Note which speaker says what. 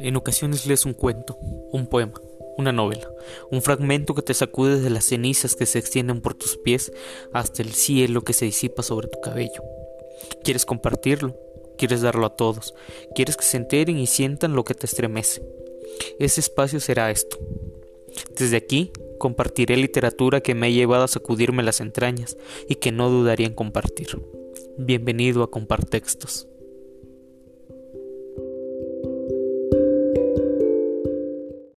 Speaker 1: En ocasiones lees un cuento, un poema, una novela, un fragmento que te sacude de las cenizas que se extienden por tus pies hasta el cielo que se disipa sobre tu cabello. Quieres compartirlo, quieres darlo a todos, quieres que se enteren y sientan lo que te estremece. Ese espacio será esto. Desde aquí compartiré literatura que me ha llevado a sacudirme las entrañas y que no dudaría en compartir. Bienvenido a Compartextos.